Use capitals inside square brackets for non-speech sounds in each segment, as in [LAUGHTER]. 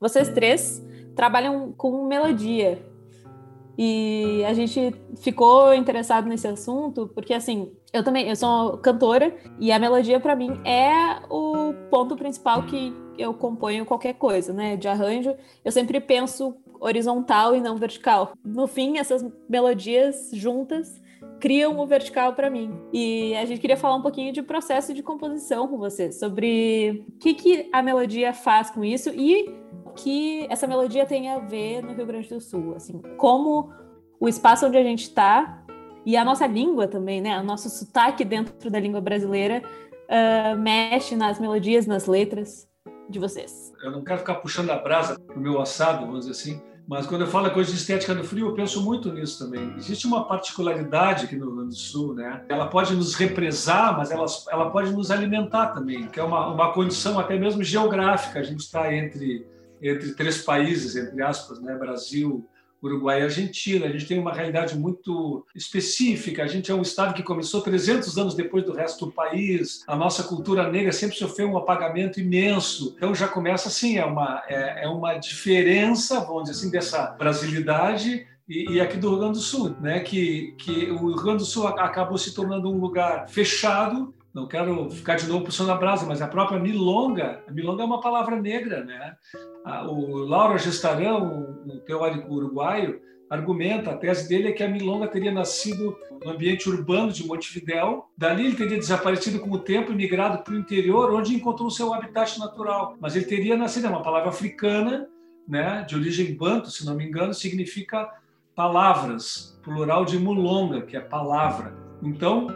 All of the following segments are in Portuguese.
vocês três trabalham com melodia. E a gente ficou interessado nesse assunto porque, assim, eu também, eu sou cantora e a melodia para mim é o ponto principal que eu componho qualquer coisa, né? De arranjo, eu sempre penso horizontal e não vertical. No fim, essas melodias juntas criam o vertical para mim. E a gente queria falar um pouquinho de processo de composição com você, sobre o que, que a melodia faz com isso e que essa melodia tem a ver no Rio Grande do Sul, assim, como o espaço onde a gente está e a nossa língua também, né, o nosso sotaque dentro da língua brasileira uh, mexe nas melodias, nas letras de vocês. Eu não quero ficar puxando a brasa pro meu assado, vamos dizer assim, mas quando eu falo coisa de estética do frio, eu penso muito nisso também. Existe uma particularidade aqui no Rio Grande do Sul, né? Ela pode nos represar, mas ela, ela pode nos alimentar também, que é uma, uma condição até mesmo geográfica. A gente está entre entre três países, entre aspas, né? Brasil, Uruguai e Argentina. A gente tem uma realidade muito específica. A gente é um estado que começou 300 anos depois do resto do país. A nossa cultura negra sempre sofreu um apagamento imenso. Então já começa assim, é uma, é, é uma diferença, vamos dizer assim, dessa brasilidade e, e, aqui do Rio Grande do Sul, né? Que, que o Rio Grande do Sul acabou se tornando um lugar fechado não quero ficar de novo puxando a brasa, mas a própria milonga, a milonga é uma palavra negra, né? O Lauro Gestarão, um teórico uruguaio, argumenta, a tese dele é que a milonga teria nascido no ambiente urbano de Montevidéu, dali ele teria desaparecido com o tempo e migrado para o interior, onde encontrou seu habitat natural. Mas ele teria nascido, é uma palavra africana, né, de origem banto, se não me engano, significa palavras, plural de mulonga, que é palavra. Então,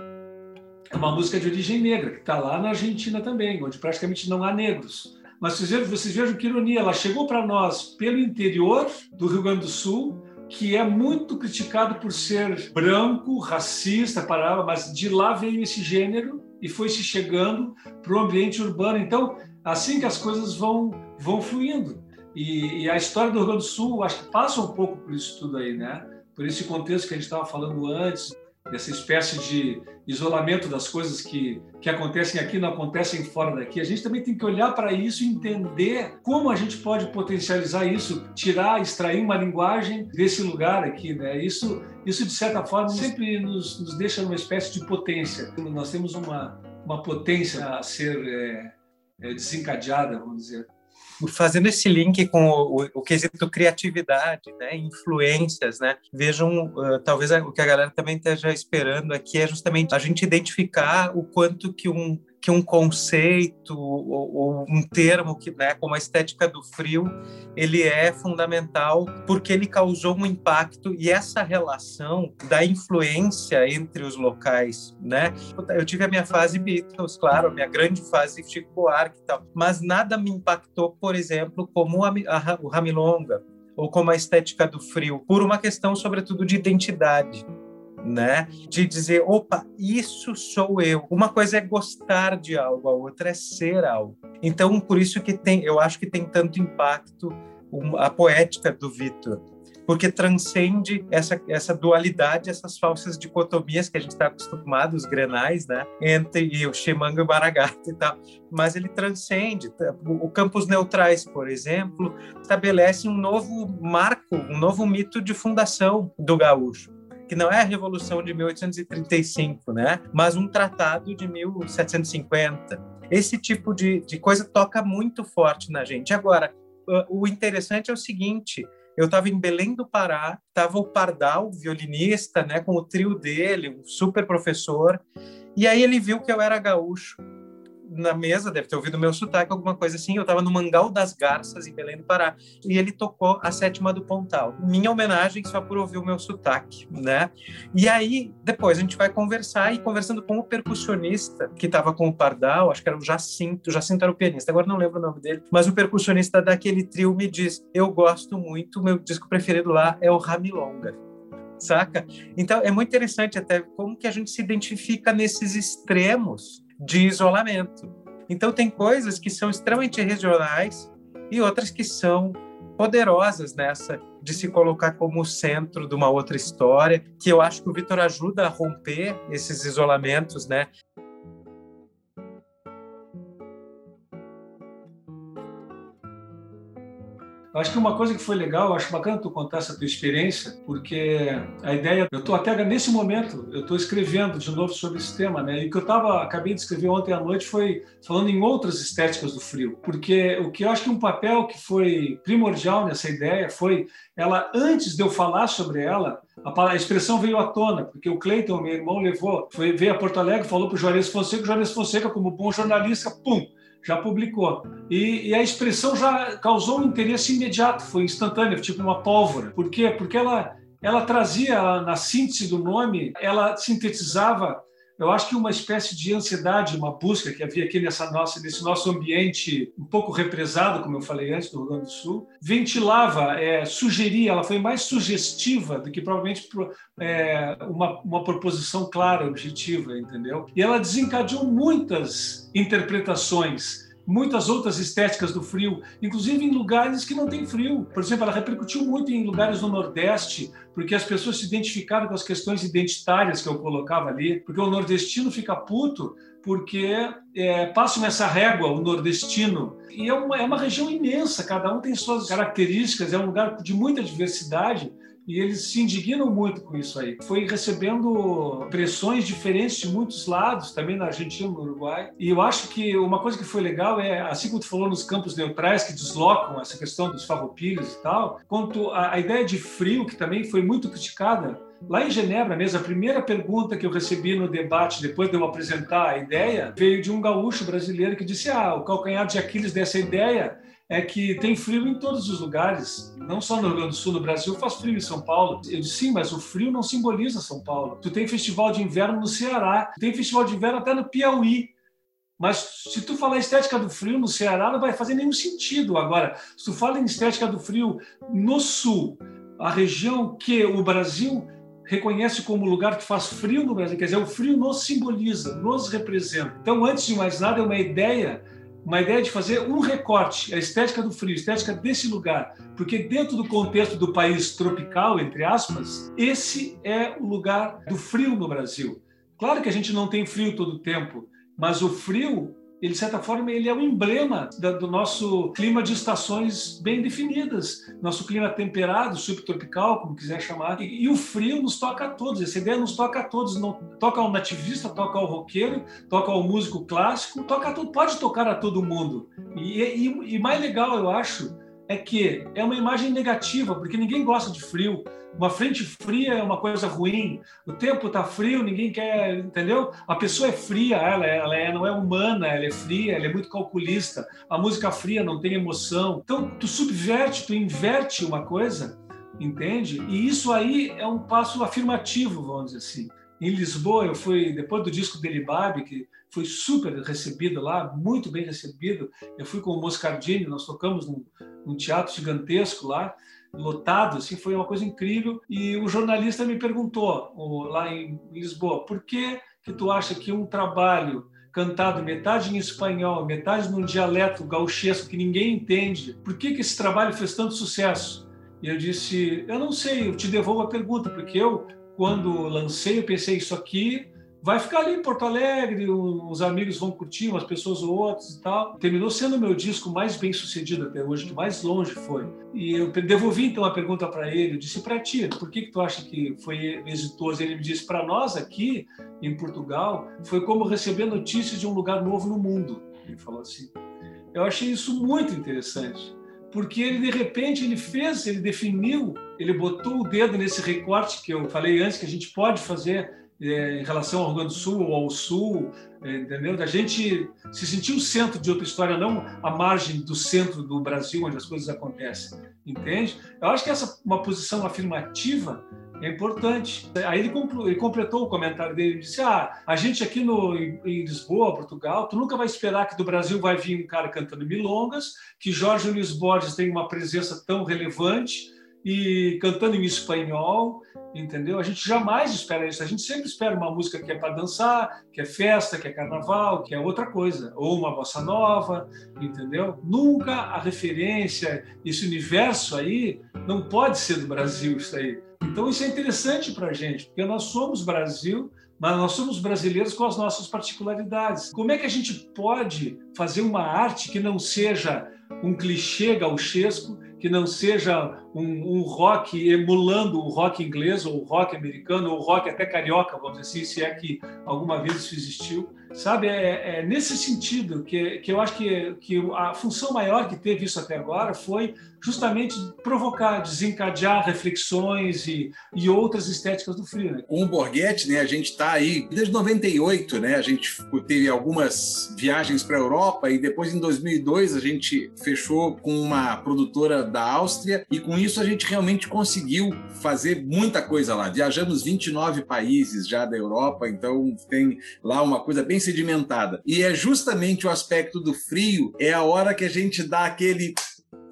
é uma música de origem negra, que está lá na Argentina também, onde praticamente não há negros. Mas vocês vejam, vocês vejam que ironia, ela chegou para nós pelo interior do Rio Grande do Sul, que é muito criticado por ser branco, racista, parava, mas de lá veio esse gênero e foi se chegando para o ambiente urbano. Então, assim que as coisas vão, vão fluindo. E, e, a história do Rio Grande do Sul, acho que passa um pouco por isso tudo aí, né? Por esse contexto que a gente estava falando antes, dessa espécie de isolamento das coisas que, que acontecem aqui não acontecem fora daqui. A gente também tem que olhar para isso e entender como a gente pode potencializar isso, tirar, extrair uma linguagem desse lugar aqui. Né? Isso, isso de certa forma, sempre nos, nos deixa numa espécie de potência. Nós temos uma, uma potência a ser é, é, desencadeada, vamos dizer fazendo esse link com o, o, o quesito criatividade, né, influências, né, vejam, uh, talvez o que a galera também esteja esperando aqui é justamente a gente identificar o quanto que um que um conceito ou, ou, um termo que, né, como a estética do frio, ele é fundamental porque ele causou um impacto e essa relação da influência entre os locais, né? Eu tive a minha fase Beatles, claro, a minha grande fase Chico Buarque e tal, mas nada me impactou, por exemplo, como a, a, o Ramilonga ou como a estética do frio, por uma questão, sobretudo, de identidade né? De dizer, opa, isso sou eu. Uma coisa é gostar de algo, a outra é ser algo. Então, por isso que tem, eu acho que tem tanto impacto a poética do Vitor, porque transcende essa, essa dualidade, essas falsas dicotomias que a gente está acostumado, os grenais, né, entre o Xemanga e o Baragata e tal, mas ele transcende. O Campos Neutrais, por exemplo, estabelece um novo marco, um novo mito de fundação do gaúcho que não é a Revolução de 1835, né? Mas um tratado de 1750. Esse tipo de, de coisa toca muito forte na gente. Agora, o interessante é o seguinte: eu estava em Belém do Pará, estava o Pardal, violinista, né, com o trio dele, um super professor, e aí ele viu que eu era gaúcho na mesa, deve ter ouvido meu sotaque, alguma coisa assim. Eu estava no Mangal das Garças, em Belém do Pará, e ele tocou a sétima do Pontal. Minha homenagem só por ouvir o meu sotaque, né? E aí, depois a gente vai conversar, e conversando com o percussionista que estava com o Pardal, acho que era o Jacinto, o Jacinto era o pianista, agora não lembro o nome dele, mas o percussionista daquele trio me diz: Eu gosto muito, meu disco preferido lá é o Ramilonga saca? Então é muito interessante até como que a gente se identifica nesses extremos de isolamento. Então, tem coisas que são extremamente regionais e outras que são poderosas nessa de se colocar como centro de uma outra história, que eu acho que o Vitor ajuda a romper esses isolamentos, né? Eu acho que uma coisa que foi legal, eu acho bacana tu contar essa tua experiência, porque a ideia, eu estou até nesse momento, eu estou escrevendo de novo sobre esse tema, né? E o que eu tava, acabei de escrever ontem à noite foi falando em outras estéticas do frio, porque o que eu acho que um papel que foi primordial nessa ideia foi ela antes de eu falar sobre ela, a, expressão veio à tona, porque o Cleiton, meu irmão, levou, foi, veio a Porto Alegre, falou para o Juarez Fonseca, o Juarez Fonseca, como bom jornalista, pum, já publicou. E, e, a expressão já causou um interesse imediato, foi instantâneo, tipo uma pólvora. Por quê? Porque ela, ela trazia, na síntese do nome, ela sintetizava eu acho que uma espécie de ansiedade, uma busca que havia aqui nessa nossa, nesse nosso ambiente um pouco represado, como eu falei antes, do Rio Grande do Sul, ventilava, é, sugeria, ela foi mais sugestiva do que provavelmente é, uma, uma proposição clara, objetiva, entendeu? E ela desencadeou muitas interpretações muitas outras estéticas do frio, inclusive em lugares que não tem frio. Por exemplo, ela repercutiu muito em lugares do Nordeste, porque as pessoas se identificaram com as questões identitárias que eu colocava ali, porque o nordestino fica puto porque é, passam essa régua, o nordestino. E é uma, é uma região imensa, cada um tem suas características, é um lugar de muita diversidade e eles se indignam muito com isso aí. Foi recebendo pressões diferentes de muitos lados, também na Argentina, no Uruguai. E eu acho que uma coisa que foi legal é, assim como tu falou nos campos neutrais que deslocam essa questão dos farroupilhos e tal, quanto a ideia de frio, que também foi muito criticada, Lá em Genebra mesmo, a primeira pergunta que eu recebi no debate, depois de eu apresentar a ideia, veio de um gaúcho brasileiro que disse: Ah, o calcanhar de Aquiles dessa ideia é que tem frio em todos os lugares, não só no Rio Grande do Sul, no Brasil faz frio em São Paulo. Eu disse, sim, mas o frio não simboliza São Paulo. Tu tem festival de inverno no Ceará, tem festival de inverno até no Piauí. Mas se tu falar estética do frio no Ceará, não vai fazer nenhum sentido. Agora, se tu fala em estética do frio no Sul, a região que o Brasil reconhece como lugar que faz frio no Brasil, quer dizer, o frio nos simboliza, nos representa. Então, antes de mais nada, é uma ideia uma ideia de fazer um recorte, a estética do frio, a estética desse lugar, porque dentro do contexto do país tropical, entre aspas, esse é o lugar do frio no Brasil. Claro que a gente não tem frio todo o tempo, mas o frio ele, de certa forma, ele é o um emblema da, do nosso clima de estações bem definidas, nosso clima temperado, subtropical, como quiser chamar. E, e, o frio nos toca a todos, essa ideia nos toca a todos, não, toca ao nativista, toca ao roqueiro, toca ao músico clássico, toca a pode tocar a todo mundo. E, e, e mais legal, eu acho, é que é uma imagem negativa, porque ninguém gosta de frio. Uma frente fria é uma coisa ruim. O tempo está frio, ninguém quer, entendeu? A pessoa é fria, ela, ela é, não é humana, ela é fria, ela é muito calculista. A música fria não tem emoção. Então, tu subverte, tu inverte uma coisa, entende? E isso aí é um passo afirmativo, vamos dizer assim. Em Lisboa, eu fui, depois do disco dele, Babi, que foi super recebido lá, muito bem recebido. Eu fui com o Moscardini, nós tocamos num, num teatro gigantesco lá lotado, assim, foi uma coisa incrível. E o jornalista me perguntou, lá em Lisboa, por que que tu acha que um trabalho cantado metade em espanhol, metade num dialeto gauchesco que ninguém entende, por que que esse trabalho fez tanto sucesso? E eu disse, eu não sei, eu te devolvo a pergunta, porque eu, quando lancei, eu pensei, isso aqui vai ficar ali em Porto Alegre, os amigos vão curtir, umas pessoas ou outras e tal. Terminou sendo o meu disco mais bem sucedido até hoje, que mais longe foi. E eu devolvi então a pergunta para ele, eu disse para ti, por que, que tu acha que foi exitoso? Ele me disse, para nós aqui em Portugal, foi como receber notícias de um lugar novo no mundo. Ele falou assim. Eu achei isso muito interessante porque ele de repente ele fez, ele definiu, ele botou o dedo nesse recorte que eu falei antes que a gente pode fazer é, em relação ao Rio Grande do Sul ou ao Sul, é, entendeu? Da gente se sentir o centro de outra história, não a margem do centro do Brasil, onde as coisas acontecem, entende? Eu acho que essa uma posição afirmativa é importante. Aí ele, ele completou o comentário dele, e disse: Ah, a gente aqui no, em, em Lisboa, Portugal, tu nunca vai esperar que do Brasil vai vir um cara cantando milongas, que Jorge Luiz Borges tem uma presença tão relevante e cantando em espanhol, entendeu? A gente jamais espera isso. A gente sempre espera uma música que é para dançar, que é festa, que é carnaval, que é outra coisa, ou uma bossa nova, entendeu? Nunca a referência, esse universo aí, não pode ser do Brasil isso aí. Então isso é interessante para a gente, porque nós somos Brasil, mas nós somos brasileiros com as nossas particularidades. Como é que a gente pode fazer uma arte que não seja um clichê gauchesco, que não seja um, um, rock emulando o rock inglês ou o rock americano ou o rock até carioca, vamos dizer assim, se é que alguma vez isso existiu. Sabe, é, é nesse sentido que, que eu acho que, que a função maior que teve isso até agora foi justamente provocar, desencadear reflexões e, e outras estéticas do frio. Né? Com o Borghetti, né, a gente está aí desde 98, né, a gente teve algumas viagens para a Europa e depois em 2002 a gente fechou com uma produtora da Áustria e com isso a gente realmente conseguiu fazer muita coisa lá. Viajamos 29 países já da Europa, então tem lá uma coisa bem sedimentada. E é justamente o aspecto do frio, é a hora que a gente dá aquele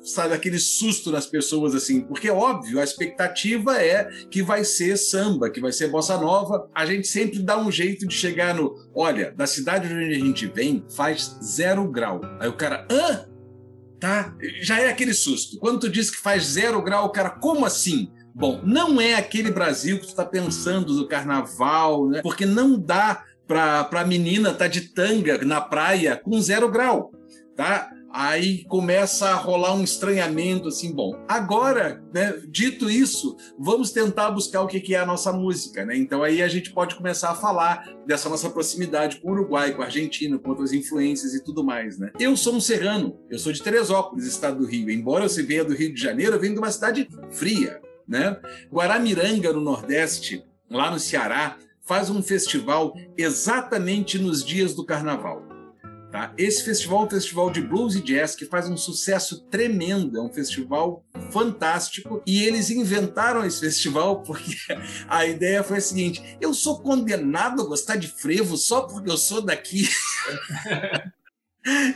sabe, aquele susto nas pessoas, assim, porque óbvio, a expectativa é que vai ser samba, que vai ser bossa nova. A gente sempre dá um jeito de chegar no, olha, da cidade de onde a gente vem faz zero grau. Aí o cara, hã? Tá? Já é aquele susto. Quando tu diz que faz zero grau, o cara, como assim? Bom, não é aquele Brasil que tu está pensando do carnaval, né? Porque não dá para a menina estar tá de tanga na praia com zero grau, tá? Aí começa a rolar um estranhamento assim, bom, agora, né, dito isso, vamos tentar buscar o que é a nossa música, né? Então aí a gente pode começar a falar dessa nossa proximidade com o Uruguai, com a Argentina, com outras influências e tudo mais, né? Eu sou um serrano, eu sou de Teresópolis, estado do Rio. Embora eu venha do Rio de Janeiro, eu venho de uma cidade fria, né? Guaramiranga, no Nordeste, lá no Ceará, faz um festival exatamente nos dias do carnaval. Tá? Esse festival é um festival de blues e jazz que faz um sucesso tremendo, é um festival fantástico e eles inventaram esse [LAUGHS] festival porque a ideia foi a seguinte: eu sou condenado a gostar de frevo só porque eu sou daqui. [LAUGHS]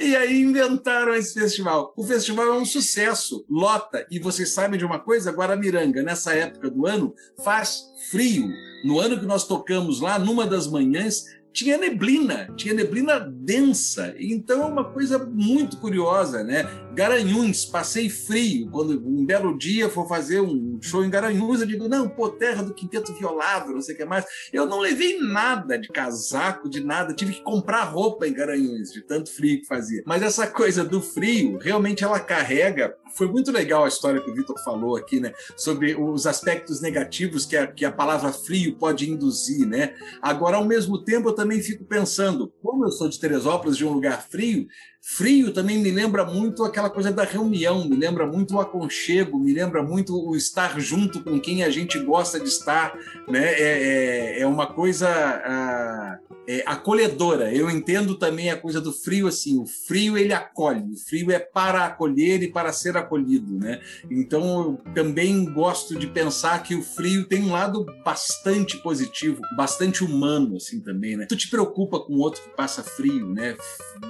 E aí inventaram esse festival. O festival é um sucesso, lota. E vocês sabem de uma coisa? Guaramiranga, nessa época do ano, faz frio. No ano que nós tocamos lá, numa das manhãs, tinha neblina, tinha neblina densa. Então é uma coisa muito curiosa, né? Garanhuns, passei frio. Quando um belo dia for fazer um show em Garanhuns, eu digo, não, pô, terra do quinteto violado, não sei o que mais. Eu não levei nada de casaco, de nada. Tive que comprar roupa em Garanhuns, de tanto frio que fazia. Mas essa coisa do frio, realmente ela carrega. Foi muito legal a história que o Vitor falou aqui, né? Sobre os aspectos negativos que a, que a palavra frio pode induzir, né? Agora, ao mesmo tempo, eu também fico pensando, como eu sou de Teresópolis, de um lugar frio, Frio também me lembra muito aquela coisa da reunião, me lembra muito o aconchego, me lembra muito o estar junto com quem a gente gosta de estar, né? É, é, é uma coisa ah, é, acolhedora. Eu entendo também a coisa do frio assim. O frio ele acolhe, o frio é para acolher e para ser acolhido, né? Então eu também gosto de pensar que o frio tem um lado bastante positivo, bastante humano assim também, né? Tu te preocupa com o outro que passa frio, né?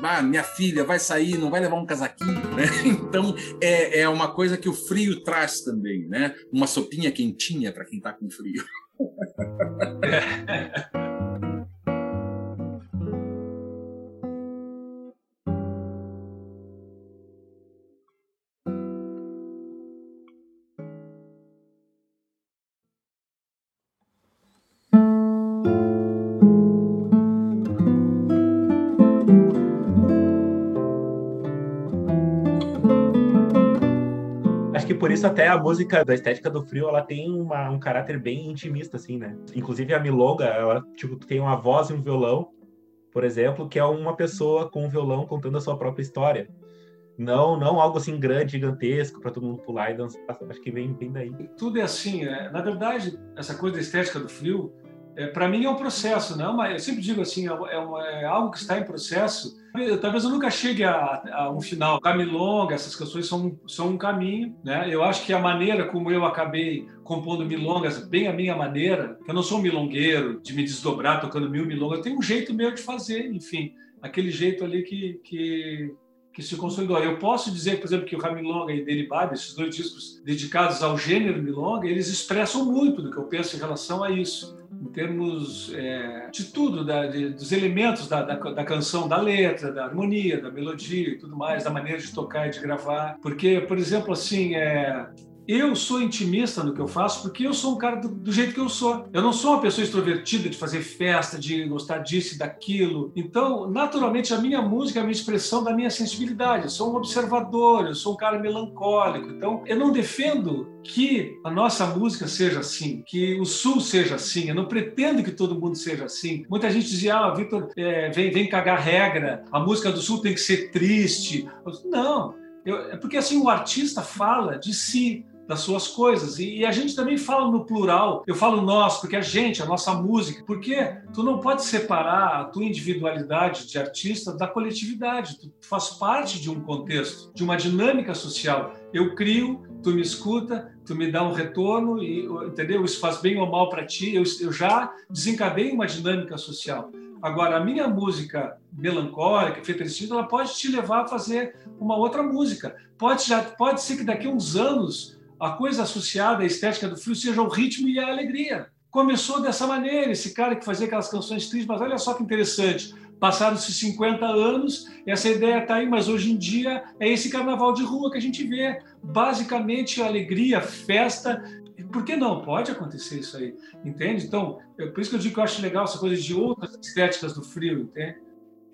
Ah, minha filha vai sair, não vai levar um casaquinho, né? [LAUGHS] Então é, é uma coisa que o frio traz também, né? Uma sopinha quentinha para quem está com frio. [LAUGHS] isso até a música da estética do frio, ela tem uma, um caráter bem intimista, assim, né? Inclusive a milonga, ela, tipo, tem uma voz e um violão, por exemplo, que é uma pessoa com um violão contando a sua própria história. Não, não algo assim grande, gigantesco, para todo mundo pular e dançar. Acho que vem, vem daí. Tudo é assim, né? Na verdade, essa coisa da estética do frio, é, para mim é um processo, não? Mas eu sempre digo assim, é, é, uma, é algo que está em processo Talvez eu nunca chegue a, a um final. Camilonga, essas canções são, são um caminho, né? Eu acho que a maneira como eu acabei compondo milongas, bem a minha maneira, eu não sou um milongueiro de me desdobrar tocando mil milongas, tenho um jeito meu de fazer, enfim, aquele jeito ali que, que, que se consolidou. Eu posso dizer, por exemplo, que o Ramilonga e Deribab, esses dois discos dedicados ao gênero milonga, eles expressam muito do que eu penso em relação a isso em termos é, de tudo, da, de, dos elementos da, da, da, canção, da letra, da harmonia, da melodia e tudo mais, da maneira de tocar e de gravar. Porque, por exemplo, assim, é, eu sou intimista no que eu faço porque eu sou um cara do, do, jeito que eu sou. Eu não sou uma pessoa extrovertida de fazer festa, de gostar disso e daquilo. Então, naturalmente, a minha música é uma expressão da minha sensibilidade. Eu sou um observador, eu sou um cara melancólico. Então, eu não defendo que a nossa música seja assim, que o Sul seja assim. Eu não pretendo que todo mundo seja assim. Muita gente dizia, ah, Vitor, é, vem, vem cagar regra, a música do Sul tem que ser triste. Não. Eu, é porque assim o artista fala de si, das suas coisas. E, a gente também fala no plural. Eu falo nós, porque a gente, a nossa música. Porque tu não pode separar a tua individualidade de artista da coletividade. Tu faz parte de um contexto, de uma dinâmica social. Eu crio, tu me escuta, tu me dá um retorno e entendeu? Isso faz bem ou mal para ti. Eu, eu já desencadei uma dinâmica social. Agora, a minha música melancólica, feita ela pode te levar a fazer uma outra música. Pode, já, pode ser que daqui a uns anos a coisa associada à estética do frio seja o ritmo e a alegria. Começou dessa maneira, esse cara que fazia aquelas canções tristes, mas olha só que interessante. Passaram-se 50 anos, essa ideia está aí, mas hoje em dia é esse carnaval de rua que a gente vê. Basicamente, alegria, festa. Por que não? Pode acontecer isso aí, entende? Então, é por isso que eu digo que eu acho legal essa coisa de outras estéticas do frio, entende?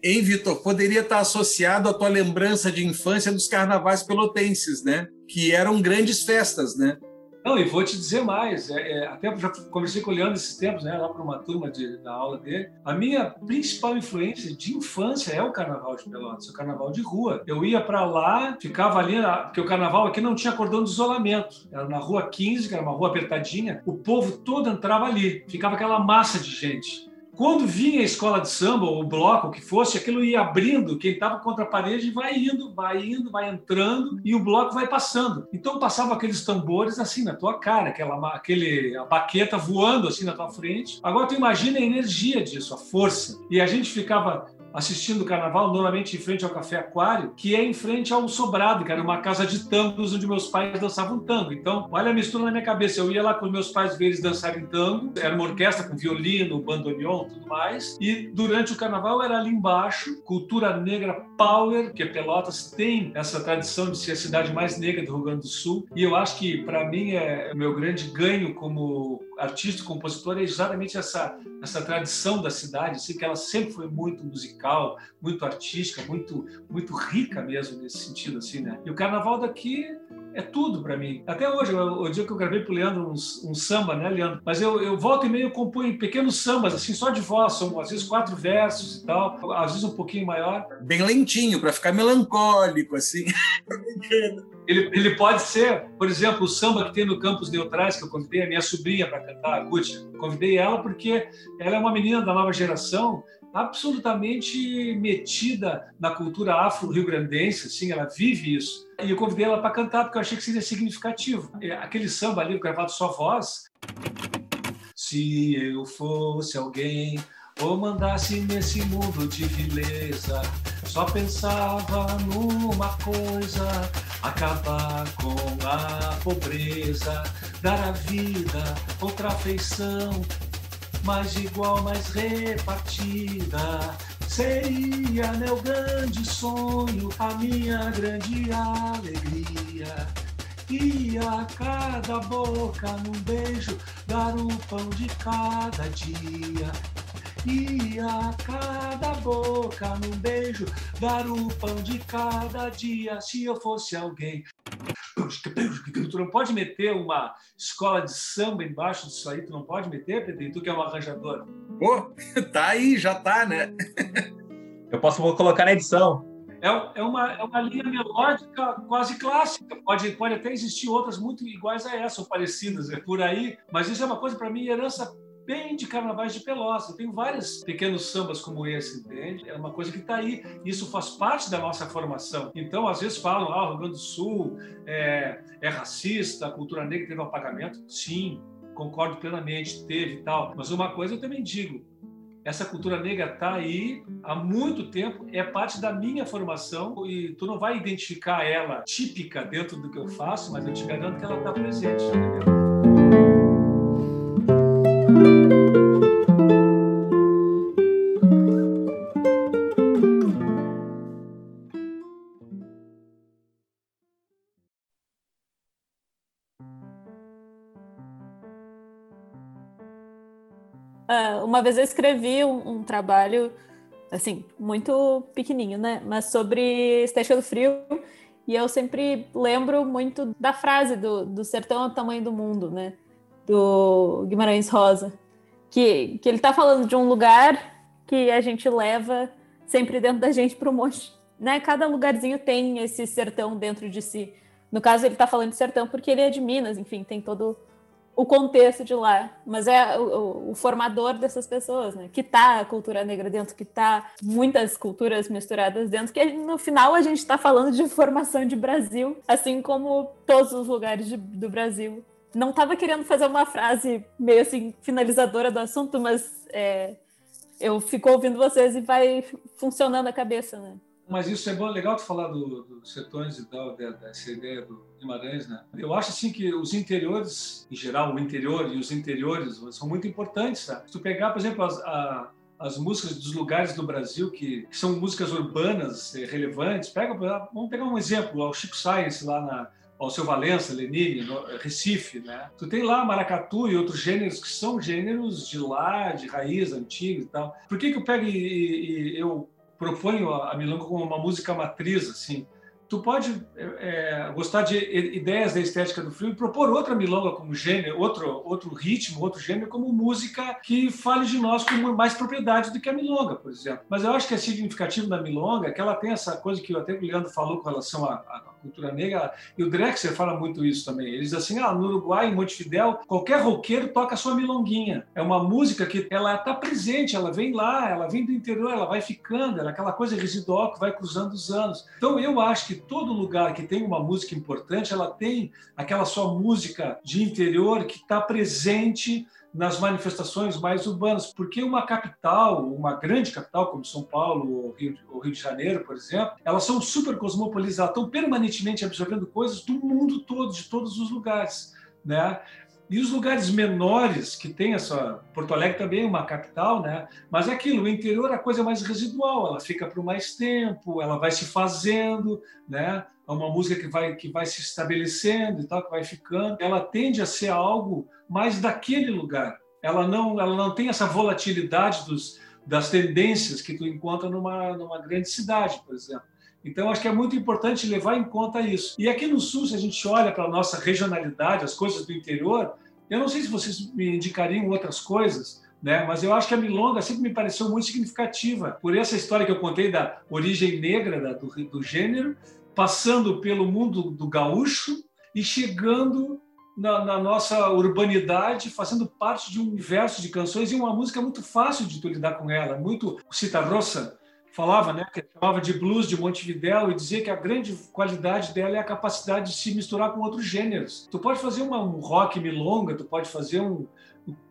Hein, Vitor? Poderia estar associado à tua lembrança de infância dos carnavais pelotenses, né? Que eram grandes festas, né? Não, e vou te dizer mais, é, é, até já conversei com o Leandro esses tempos, né, lá para uma turma de, da aula dele. A minha principal influência de infância é o carnaval de Pelotas, o carnaval de rua. Eu ia para lá, ficava ali, porque o carnaval aqui não tinha cordão de isolamento, era na rua 15, que era uma rua apertadinha, o povo todo entrava ali, ficava aquela massa de gente. Quando vinha a escola de samba, o bloco, o que fosse, aquilo ia abrindo, quem estava contra a parede vai indo, vai indo, vai entrando e o bloco vai passando. Então passava aqueles tambores assim na tua cara, aquela aquele, a baqueta voando assim na tua frente. Agora tu imagina a energia disso, a força. E a gente ficava assistindo o carnaval, normalmente em frente ao Café Aquário, que é em frente ao Sobrado, que era uma casa de tangos onde meus pais dançavam tango. Então, olha a mistura na minha cabeça. Eu ia lá com meus pais ver eles dançarem tango, era uma orquestra com violino, bandoneon, tudo mais. E durante o carnaval era ali embaixo, cultura negra power, que Pelotas tem essa tradição de ser a cidade mais negra do Rio Grande do Sul. E eu acho que, para mim, é o meu grande ganho como artista, compositor, é exatamente essa, essa tradição da cidade, assim, que ela sempre foi muito musical, muito artística, muito, muito rica mesmo nesse sentido, assim, né? E o carnaval daqui é tudo para mim. Até hoje, o, dia que eu gravei pro Leandro um, um samba, né, Leandro? Mas eu, eu volto e meio componho pequenos sambas, assim, só de voz, são às vezes quatro versos e tal, às vezes um pouquinho maior. Bem lentinho, para ficar melancólico, assim. [LAUGHS] ele, ele pode ser, por exemplo, o samba que tem no Campos Neutrais, que eu convidei a minha sobrinha para cantar, a Gutia. Convidei ela porque ela é uma menina da nova geração absolutamente metida na cultura afro-rio-grandense, assim, ela vive isso. E eu convidei ela para cantar porque eu achei que seria significativo. É, aquele samba ali, gravado só voz. Se eu fosse alguém ou mandasse nesse mundo de vileza, só pensava numa coisa: acabar com a pobreza, dar à vida outra afeição mais igual, mais repartida. Seria meu grande sonho, a minha grande alegria. E a cada boca num beijo dar o pão de cada dia. E a cada boca num beijo dar o pão de cada dia. Se eu fosse alguém Tu não pode meter uma escola de samba embaixo disso aí, tu não pode meter, Pedro, tu que é um arranjador. Pô, [LAUGHS] tá aí, já tá, né? Eu posso colocar na edição. É, é, uma, é uma linha melódica quase clássica. Pode, pode até existir outras muito iguais a essa, ou parecidas é por aí, mas isso é uma coisa, para mim, herança bem de carnavais de Pelotas. Eu tenho vários pequenos sambas como esse, entende? É uma coisa que está aí. Isso faz parte da nossa formação. Então, às vezes falam, ah, o Rio Grande do Sul é, é racista, a cultura negra teve um apagamento. Sim, concordo plenamente, teve e tal. Mas uma coisa eu também digo, essa cultura negra está aí há muito tempo, é parte da minha formação e tu não vai identificar ela típica dentro do que eu faço, mas eu te garanto que ela está presente, entendeu? Uma vez eu escrevi um, um, trabalho, assim, muito pequenininho, né? Mas sobre estética do frio. E eu sempre lembro muito da frase do, do sertão é o tamanho do mundo, né? Do Guimarães Rosa. Que, que ele está falando de um lugar que a gente leva sempre dentro da gente para o monte. Né? Cada lugarzinho tem esse sertão dentro de si. No caso, ele está falando de sertão porque ele é de Minas, enfim, tem todo o contexto de lá, mas é o, o, formador dessas pessoas, né? Que tá a cultura negra dentro, que tá muitas culturas misturadas dentro, que no final a gente está falando de formação de Brasil, assim como todos os lugares de, do Brasil. Não estava querendo fazer uma frase meio assim finalizadora do assunto, mas é, eu fico ouvindo vocês e vai funcionando a cabeça, né? Mas isso é bom, legal tu falar dos do setores e dessa ideia do Guimarães, né? Eu acho assim que os interiores, em geral, o interior e os interiores são muito importantes, tá? Se tu pegar, por exemplo, as, a, as músicas dos lugares do Brasil que, que são músicas urbanas eh, relevantes, pega, vamos pegar um exemplo, o Chico Science lá na ao seu Valença, Lenine, Recife, né? Tu tem lá maracatu e outros gêneros que são gêneros de lá, de raiz antiga e tal. Por que que eu pego e, e, e eu proponho a milonga como uma música matriz, assim. Tu pode é, é, gostar de ideias da estética do frio e propor outra milonga como gênero, outro, outro ritmo, outro gênero como música que fale de nós com mais propriedade do que a milonga, por exemplo. Mas eu acho que é significativo da milonga que ela tem essa coisa que até o Leandro falou com relação à, à cultura negra, e o Drexler fala muito isso também. Ele diz assim: ah, no Uruguai, em Montevidéu, qualquer roqueiro toca sua milonguinha. É uma música que ela está presente, ela vem lá, ela vem do interior, ela vai ficando, ela é aquela coisa residual que vai cruzando os anos. Então eu acho que todo lugar que tem uma música importante, ela tem aquela sua música de interior que está presente nas manifestações mais urbanas, porque uma capital, uma grande capital como São Paulo ou Rio, ou Rio de Janeiro, por exemplo, elas são super cosmopolitas, elas estão permanentemente absorvendo coisas do mundo todo, de todos os lugares, né? E os lugares menores que tem essa Porto Alegre também é uma capital, né? Mas é aquilo, o interior é a coisa mais residual, ela fica por mais tempo, ela vai se fazendo, né? É uma música que vai que vai se estabelecendo e tal, que vai ficando. Ela tende a ser algo mais daquele lugar. Ela não ela não tem essa volatilidade dos das tendências que tu encontra numa numa grande cidade, por exemplo. Então, acho que é muito importante levar em conta isso. E aqui no Sul, se a gente olha para a nossa regionalidade, as coisas do interior, eu não sei se vocês me indicariam outras coisas, né? mas eu acho que a milonga sempre me pareceu muito significativa, por essa história que eu contei da origem negra da, do, do gênero, passando pelo mundo do gaúcho e chegando na, na, nossa urbanidade, fazendo parte de um universo de canções e uma música muito fácil de tu lidar com ela, muito cita falava, né, que chamava de blues de Montevidéu e dizia que a grande qualidade dela é a capacidade de se misturar com outros gêneros. Tu pode fazer uma, um rock milonga, tu pode fazer um,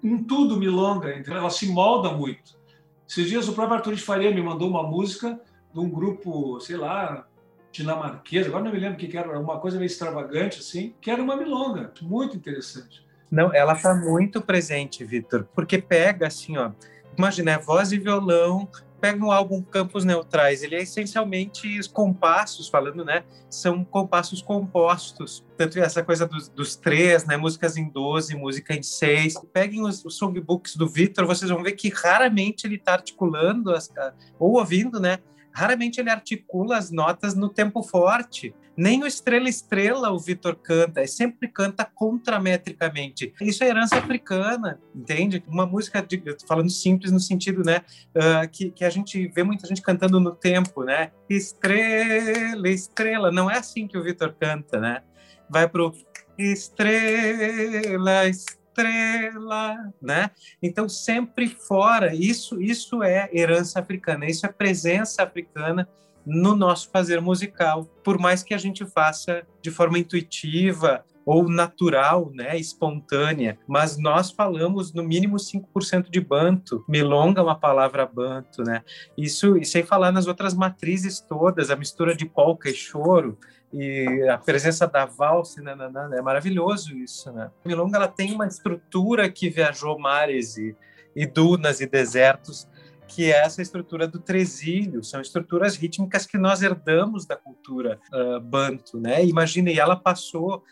um tudo milonga, então ela se molda muito. Esses dias o próprio Arthur de Faria me mandou uma música de um grupo, sei lá, dinamarquês, agora não me lembro o que era, uma coisa meio extravagante assim, que era uma milonga, muito interessante. Não, ela está muito presente, Vitor, porque pega assim, ó, imagina, é voz e violão, pega um álbum Campos Neutrais, ele é essencialmente os compassos, falando, né? São compassos compostos. Tanto essa coisa dos, dos três, né? Músicas em 12, música em seis. Peguem os, os songbooks do Victor, vocês vão ver que raramente ele está articulando, as, ou ouvindo, né? Raramente ele articula as notas no tempo forte. Nem o Estrela Estrela o Vitor canta, é sempre canta contrametricamente. Isso é herança africana, entende? Uma música, de, falando simples no sentido, né, uh, que, que a gente vê muita gente cantando no tempo, né? Estrela, estrela, não é assim que o Vitor canta, né? Vai pro estrela, estrela, né? Então sempre fora, isso isso é herança africana, isso é presença africana no nosso fazer musical, por mais que a gente faça de forma intuitiva ou natural, né, espontânea, mas nós falamos no mínimo 5% de banto. Milonga é uma palavra banto, né? Isso, e sem falar nas outras matrizes todas, a mistura de polca e choro, e a presença da valsa, né, né, né, é maravilhoso isso, né? Milonga ela tem uma estrutura que viajou mares e, e dunas e desertos que é essa estrutura do tresilho, são estruturas rítmicas que nós herdamos da cultura uh, banto, né? Imagina, ela passou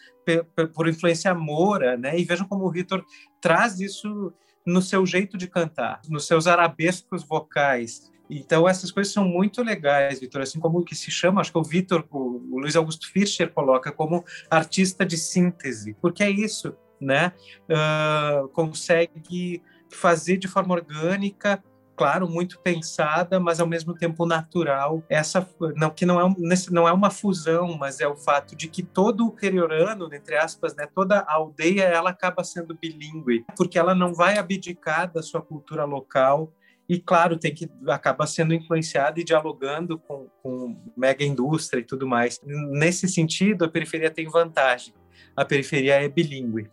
por influência moura, né? E vejam como o Vitor traz isso no seu jeito de cantar, nos seus arabescos vocais. Então, essas coisas são muito legais, Vitor. Assim como o que se chama, acho que o Vitor, o, o Luiz Augusto Fischer coloca como artista de síntese, porque é isso, né? Uh, consegue fazer de forma orgânica claro, muito pensada, mas ao mesmo tempo natural. Essa não que não é, não é uma fusão, mas é o fato de que todo o interiorano, entre aspas, né, toda a aldeia, ela acaba sendo bilíngue, porque ela não vai abdicar da sua cultura local e claro tem que acaba sendo influenciada e dialogando com, com mega indústria e tudo mais. Nesse sentido, a periferia tem vantagem. A periferia é bilíngue.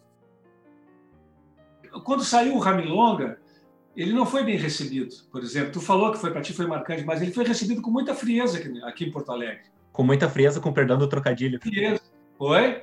Quando saiu o Ramilonga, ele não foi bem recebido, por exemplo. Tu falou que foi para ti foi marcante, mas ele foi recebido com muita frieza aqui, aqui em Porto Alegre. Com muita frieza, com perdão do trocadilho. Frieza. Oi?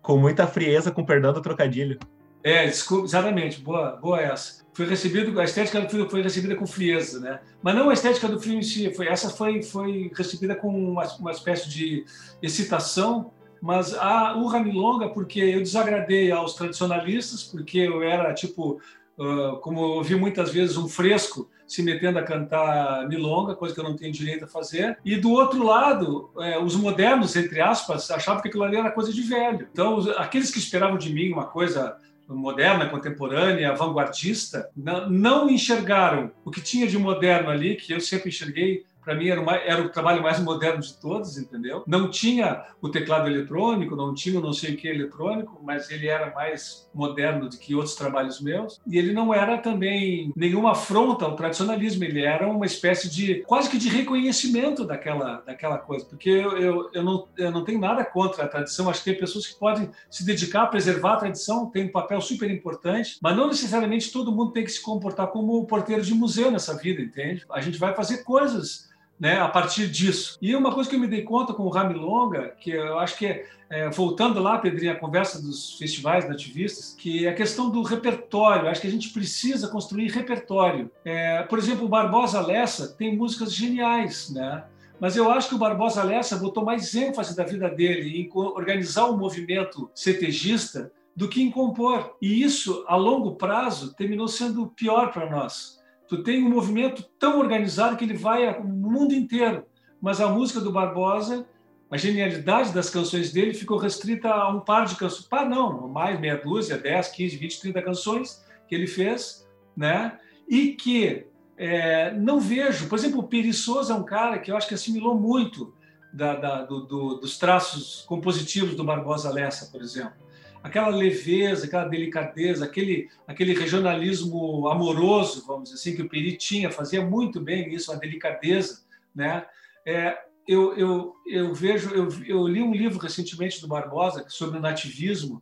Com muita frieza, com perdão do trocadilho. É, desculpa, exatamente. Boa, boa essa. Foi recebido, a estética do filme foi recebida com frieza, né? Mas não a estética do filme em si. Foi, essa foi, foi recebida com uma, uma espécie de excitação mas a, o Ramilonga, porque eu desagradei aos tradicionalistas, porque eu era tipo uh, como eu ouvi muitas vezes, um fresco se metendo a cantar milonga, coisa que eu não tenho direito a fazer. E do outro lado, é, os modernos, entre aspas, achavam que aquilo ali era coisa de velho. Então, aqueles que esperavam de mim uma coisa moderna, contemporânea, vanguardista, não, não enxergaram o que tinha de moderno ali, que eu sempre enxerguei para mim era, era, o trabalho mais moderno de todos, entendeu? Não tinha o teclado eletrônico, não tinha o não sei o que eletrônico, mas ele era mais moderno do que outros trabalhos meus. E ele não era também nenhuma afronta ao tradicionalismo, ele era uma espécie de, quase que de reconhecimento daquela, daquela coisa, porque eu, eu, eu, não, eu não tenho nada contra a tradição, acho que tem pessoas que podem se dedicar a preservar a tradição, tem um papel super importante, mas não necessariamente todo mundo tem que se comportar como porteiro de museu nessa vida, entende? A gente vai fazer coisas né, a partir disso. E uma coisa que eu me dei conta com o Ramilonga, que eu acho que é, é, voltando lá, Pedrinho, a conversa dos festivais nativistas, que é a questão do repertório. Acho que a gente precisa construir repertório. É, por exemplo, o Barbosa Lessa tem músicas geniais, né? Mas eu acho que o Barbosa Lessa botou mais ênfase da vida dele em organizar o um movimento CTGista do que em compor. E isso, a longo prazo, terminou sendo pior para nós Tu tem um movimento tão organizado que ele vai no mundo inteiro. Mas a música do Barbosa, a genialidade das canções dele ficou restrita a um par de canções. Par não, mais meia dúzia, 10, 15, 20, 30 canções que ele fez, né? E que é, não vejo, por exemplo, o Peri Souza é um cara que eu acho que assimilou muito da, da, do, do, dos traços compositivos do Barbosa Lessa, por exemplo aquela leveza, aquela delicadeza, aquele, aquele regionalismo amoroso, vamos dizer assim, que o Peri tinha, fazia muito bem isso, a delicadeza, né? É, eu, eu, eu vejo, eu, eu li um livro recentemente do Barbosa sobre o nativismo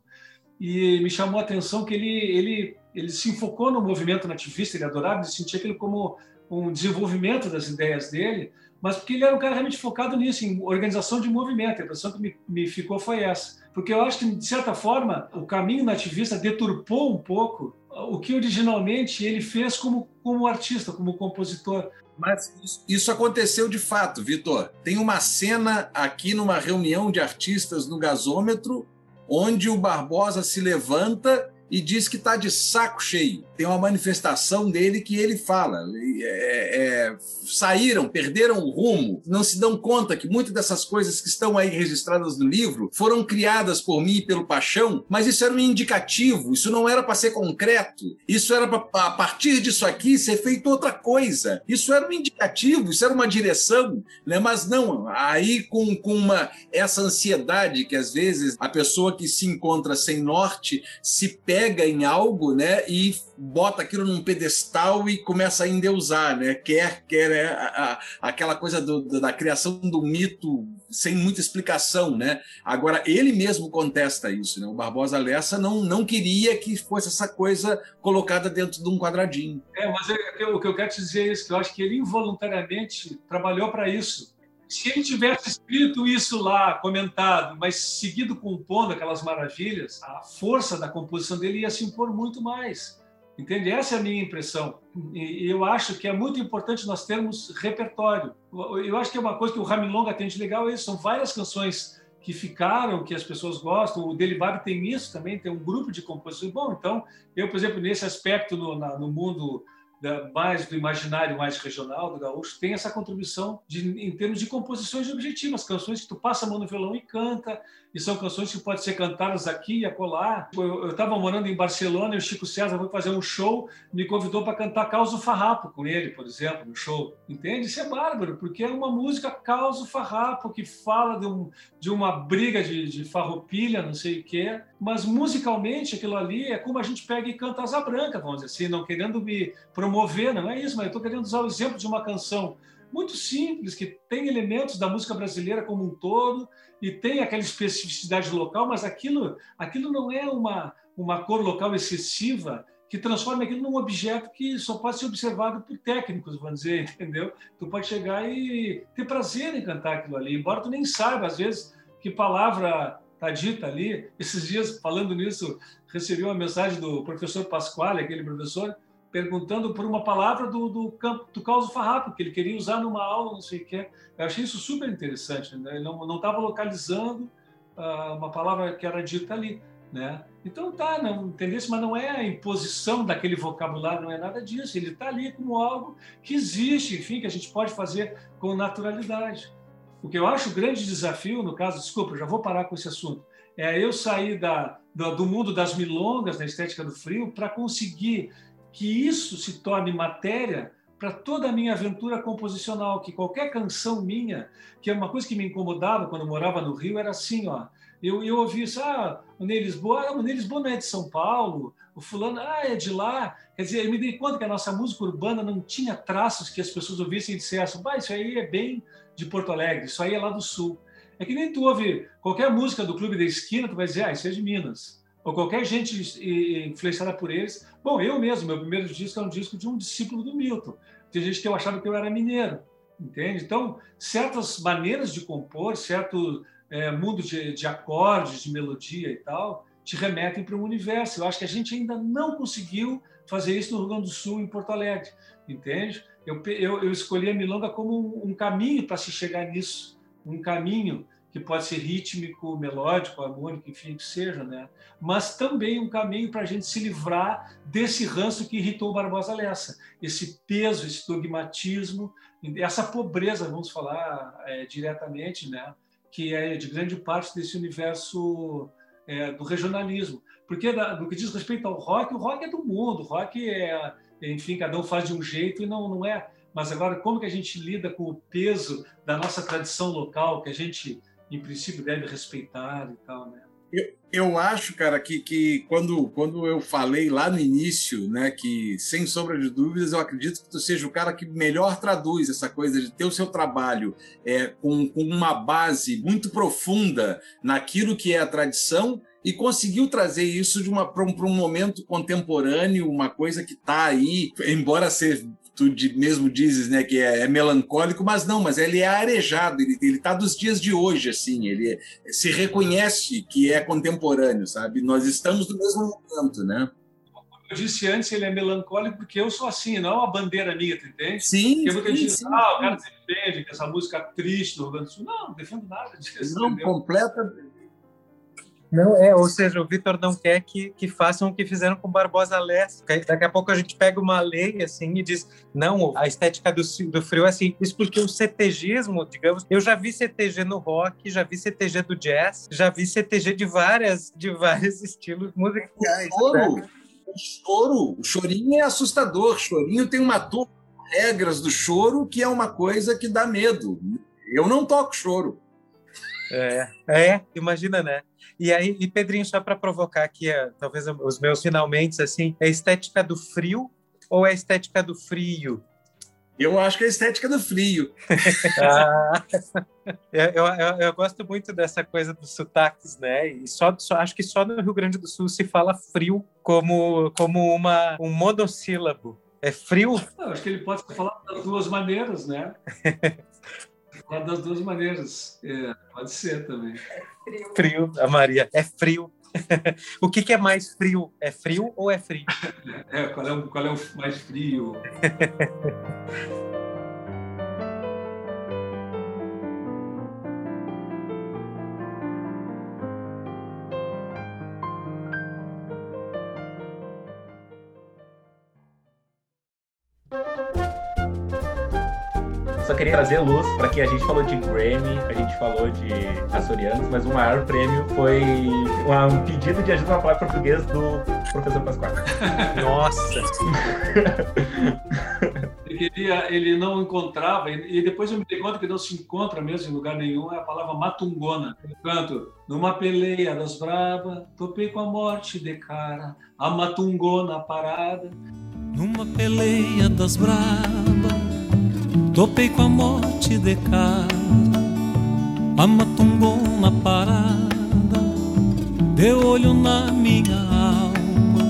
e me chamou a atenção que ele, ele, ele se enfocou no movimento nativista, ele adorava, ele sentia aquilo como um desenvolvimento das ideias dele, mas porque ele era um cara realmente focado nisso, em organização de movimento. A impressão que me, me ficou foi essa. Porque eu acho que, de certa forma, o caminho nativista deturpou um pouco o que originalmente ele fez como, como artista, como compositor. Mas isso aconteceu de fato, Vitor. Tem uma cena aqui numa reunião de artistas no gasômetro, onde o Barbosa se levanta e diz que está de saco cheio. Tem uma manifestação dele que ele fala: é, é, saíram, perderam o rumo, não se dão conta que muitas dessas coisas que estão aí registradas no livro foram criadas por mim e pelo Paixão, mas isso era um indicativo, isso não era para ser concreto, isso era para, a partir disso aqui, ser feito outra coisa. Isso era um indicativo, isso era uma direção, né? mas não, aí com, com uma, essa ansiedade que às vezes a pessoa que se encontra sem norte se pega em algo, né, e bota aquilo num pedestal e começa a endeusar, né? Quer, quer é, a, a, aquela coisa do, da criação do mito sem muita explicação, né? Agora ele mesmo contesta isso, né? O Barbosa Lessa não não queria que fosse essa coisa colocada dentro de um quadradinho. É, mas é, o que eu quero te dizer é isso, que eu acho que ele involuntariamente trabalhou para isso se ele tivesse escrito isso lá, comentado, mas seguido compondo aquelas maravilhas, a força da composição dele ia se impor muito mais. Entende? Essa é a minha impressão. E eu acho que é muito importante nós termos repertório. Eu acho que é uma coisa que o Ramilonga tem de legal, é isso. são várias canções que ficaram, que as pessoas gostam. O Delivari tem isso também, tem um grupo de compositores. Bom, então, eu, por exemplo, nesse aspecto no, na, no mundo mais do imaginário mais regional do gaúcho, tem essa contribuição de, em termos de composições objetivas, canções que tu passa a mão no violão e canta, e são canções que podem ser cantadas aqui e acolá. Eu estava morando em Barcelona e o Chico César foi fazer um show, me convidou para cantar Causo Farrapo com ele, por exemplo, no show. Entende? Isso é bárbaro, porque é uma música Causo Farrapo, que fala de, um, de uma briga de, de farroupilha, não sei o quê, mas musicalmente aquilo ali é como a gente pega e canta Asa Branca, vamos dizer assim, não querendo me promover, não é isso, mas eu estou querendo usar o exemplo de uma canção muito simples, que tem elementos da música brasileira como um todo e tem aquela especificidade local, mas aquilo, aquilo não é uma, uma cor local excessiva que transforma aquilo num objeto que só pode ser observado por técnicos, vamos dizer, [LAUGHS] entendeu? Tu pode chegar e ter prazer em cantar aquilo ali, embora tu nem saiba, às vezes, que palavra está dita ali. Esses dias, falando nisso, recebi uma mensagem do professor Pasquale, aquele professor, perguntando por uma palavra do, do campo do Causo Farrapo, que ele queria usar numa aula, não sei o quê. Eu achei isso super interessante. Né? Ele não estava localizando uh, uma palavra que era dita ali. Né? Então tá, não entendeu? Mas não é a imposição daquele vocabulário, não é nada disso. Ele está ali como algo que existe, enfim, que a gente pode fazer com naturalidade. O que eu acho o grande desafio, no caso, desculpa, já vou parar com esse assunto, é eu sair da, do, do mundo das milongas, da estética do frio, para conseguir que isso se torne matéria para toda a minha aventura composicional, que qualquer canção minha, que é uma coisa que me incomodava quando morava no Rio, era assim, ó, eu, eu ouvia isso, ah, o Ney Lisboa, ah, o Ney Lisboa não é de São Paulo, o fulano, ah, é de lá. Quer dizer, eu me dei conta que a nossa música urbana não tinha traços que as pessoas ouvissem e dissessem, bah, isso aí é bem de Porto Alegre, isso aí é lá do Sul. É que nem tu ouve qualquer música do Clube da Esquina, tu vai dizer, ah, isso é de Minas ou qualquer gente influenciada por eles. Bom, eu mesmo, meu primeiro disco é um disco de um discípulo do Milton. Tem gente que eu achava que eu era mineiro, entende? Então, certas maneiras de compor, certo é, mundo de, de acordes, de melodia e tal, te remetem para um universo. Eu acho que a gente ainda não conseguiu fazer isso no Rio Grande do Sul, em Porto Alegre, entende? Eu, eu, eu escolhi a milonga como um, um caminho para se chegar nisso, um caminho que pode ser rítmico, melódico, harmônico, enfim, que seja, né? Mas também um caminho para a gente se livrar desse ranço que irritou o Barbosa Lessa, esse peso, esse dogmatismo, essa pobreza, vamos falar é, diretamente, né? Que é de grande parte desse universo é, do regionalismo. Porque no que diz respeito ao rock, o rock é do mundo, o rock é, enfim, cada um faz de um jeito e não, não é. Mas agora, como que a gente lida com o peso da nossa tradição local, que a gente em princípio, deve respeitar e tal, né? Eu, eu acho, cara, que, que quando, quando eu falei lá no início, né, que sem sombra de dúvidas, eu acredito que tu seja o cara que melhor traduz essa coisa de ter o seu trabalho é, com, com uma base muito profunda naquilo que é a tradição e conseguiu trazer isso de uma para um, um, momento contemporâneo, uma coisa que está aí, embora ser tu mesmo dizes, né, que é, é, melancólico, mas não, mas ele é arejado, ele, ele tá dos dias de hoje, assim, ele se reconhece que é contemporâneo, sabe? Nós estamos no mesmo momento, né? eu disse antes, ele é melancólico porque eu sou assim, não é uma bandeira minha, tu entende? Sim, porque muita sim, gente ah, o cara defende que essa música triste do Rio Grande do Sul. Não, não defendo nada disso. Não, entendeu? completa, não, é, ou seja, o Vitor não quer que, que façam o que fizeram com Barbosa Leste. Daqui a pouco a gente pega uma lei assim e diz: não, a estética do, do frio é assim. Isso porque o CTGismo, digamos, eu já vi CTG no rock, já vi CTG do jazz, já vi CTG de várias, de vários estilos musicais. Choro, né? choro, o chorinho é assustador. O chorinho tem uma turma regras do choro que é uma coisa que dá medo. Eu não toco choro. É, é, imagina, né? E aí, e Pedrinho, só para provocar aqui, é, talvez os meus finalmente, assim, é a estética do frio ou é a estética do frio? Eu acho que é a estética do frio. [LAUGHS] ah, eu, eu, eu, gosto muito dessa coisa dos sotaques, né? E só, só, acho que só no Rio Grande do Sul se fala frio como, como uma, um monossílabo. É frio? Não, acho que ele pode falar das duas maneiras, né? [LAUGHS] das duas maneiras. É, pode ser também. Frio. frio, a Maria. É frio. [LAUGHS] o que, que, é mais frio? É frio ou é frio? É, qual é o, qual é o mais frio? [LAUGHS] Só queria trazer luz para que a gente falou de Grammy, a gente falou de açorianos, mas o maior prêmio foi um pedido de ajuda na palavra português do professor Pascoal. [LAUGHS] Nossa! ele, queria, ele não encontrava, e depois eu me dei conta que não se encontra mesmo em lugar nenhum, é a palavra matungona. Eu canto, numa peleia das brabas, topei com a morte de cara, a matungona parada. Numa peleia das brabas, topei com a morte de cara, a matungona parada, deu olho na minha alma,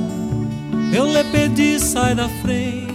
eu lhe pedi, sai da frente.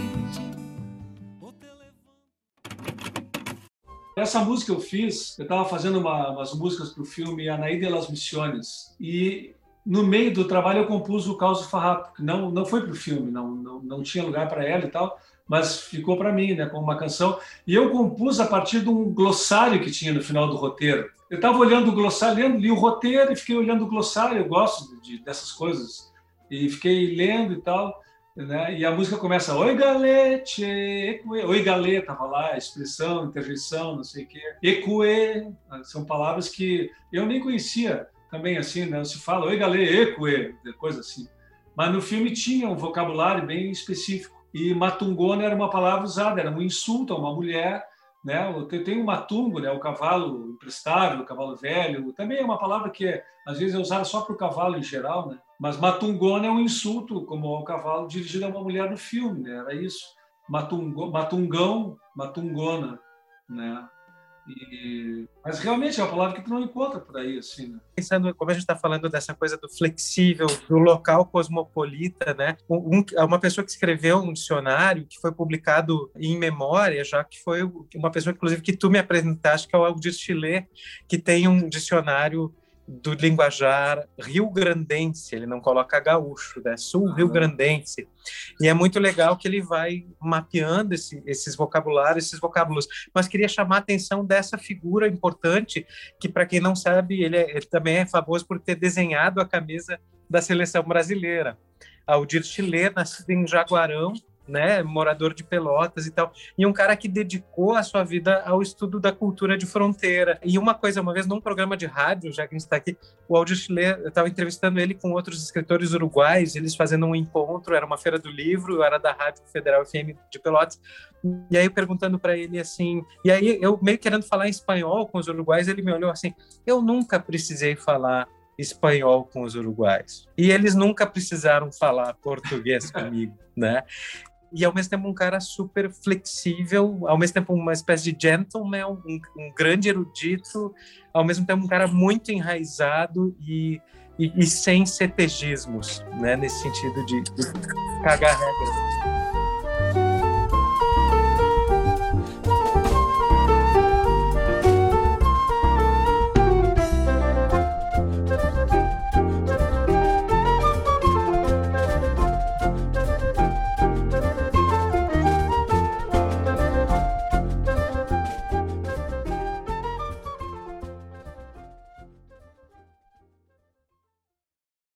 Essa música eu fiz, eu estava fazendo uma, umas músicas para o filme Anaí de las Missiones. E no meio do trabalho eu compus o Caos do Farrapo, que não, não foi para o filme, não, não, não tinha lugar para ela e tal, mas ficou para mim, né, como uma canção. E eu compus a partir de um glossário que tinha no final do roteiro. Eu estava olhando o glossário, lendo, li o roteiro e fiquei olhando o glossário, eu gosto de, dessas coisas. E fiquei lendo e tal, né? E a música começa Oi galete, ecue. Oi galê, estava lá, expressão, interjeição, não sei o quê. Ecue, são palavras que eu nem conhecia também assim, né? Se fala, oi galê, eque, coisa assim. Mas no filme tinha um vocabulário bem específico. E matungona era uma palavra usada, era um insulto a uma mulher, né? Tem o matungo, né? O cavalo emprestável, o cavalo velho. Também é uma palavra que é, às vezes é usada só para o cavalo em geral, né? Mas matungona é um insulto, como ao cavalo dirigido a uma mulher no filme, né? Era isso. Matungo, matungão, matungona, né? Mas realmente é uma palavra que tu não encontra por aí, assim, né? Pensando, como a gente está falando dessa coisa do flexível, do local cosmopolita, né? Um, uma pessoa que escreveu um dicionário que foi publicado em memória, já que foi uma pessoa, inclusive, que tu me apresentaste, que é o Aldir Chile, que tem um dicionário do linguajar rio-grandense, ele não coloca gaúcho, né? sul-rio-grandense. E é muito legal que ele vai mapeando esse, esses vocabulários, esses vocábulos. Mas queria chamar a atenção dessa figura importante, que, para quem não sabe, ele, é, ele também é famoso por ter desenhado a camisa da seleção brasileira. Aldir Chile, nascido em Jaguarão, né, morador de Pelotas e tal, e um cara que dedicou a sua vida ao estudo da cultura de fronteira. E uma coisa, uma vez num programa de rádio, já que a gente está aqui, o Aldir Chile, eu estava entrevistando ele com outros escritores uruguais, eles fazendo um encontro, era uma feira do livro, eu era da Rádio Federal FM de Pelotas, e aí perguntando para ele assim, e aí eu meio querendo falar em espanhol com os uruguais, ele me olhou assim, eu nunca precisei falar espanhol com os uruguais. E eles nunca precisaram falar português [LAUGHS] comigo, né? E ao mesmo tempo um cara super flexível, ao mesmo tempo uma espécie de gentleman, um, um grande erudito, ao mesmo tempo um cara muito enraizado e, e, e sem cetegismos, né? Nesse sentido de, de cagar regras.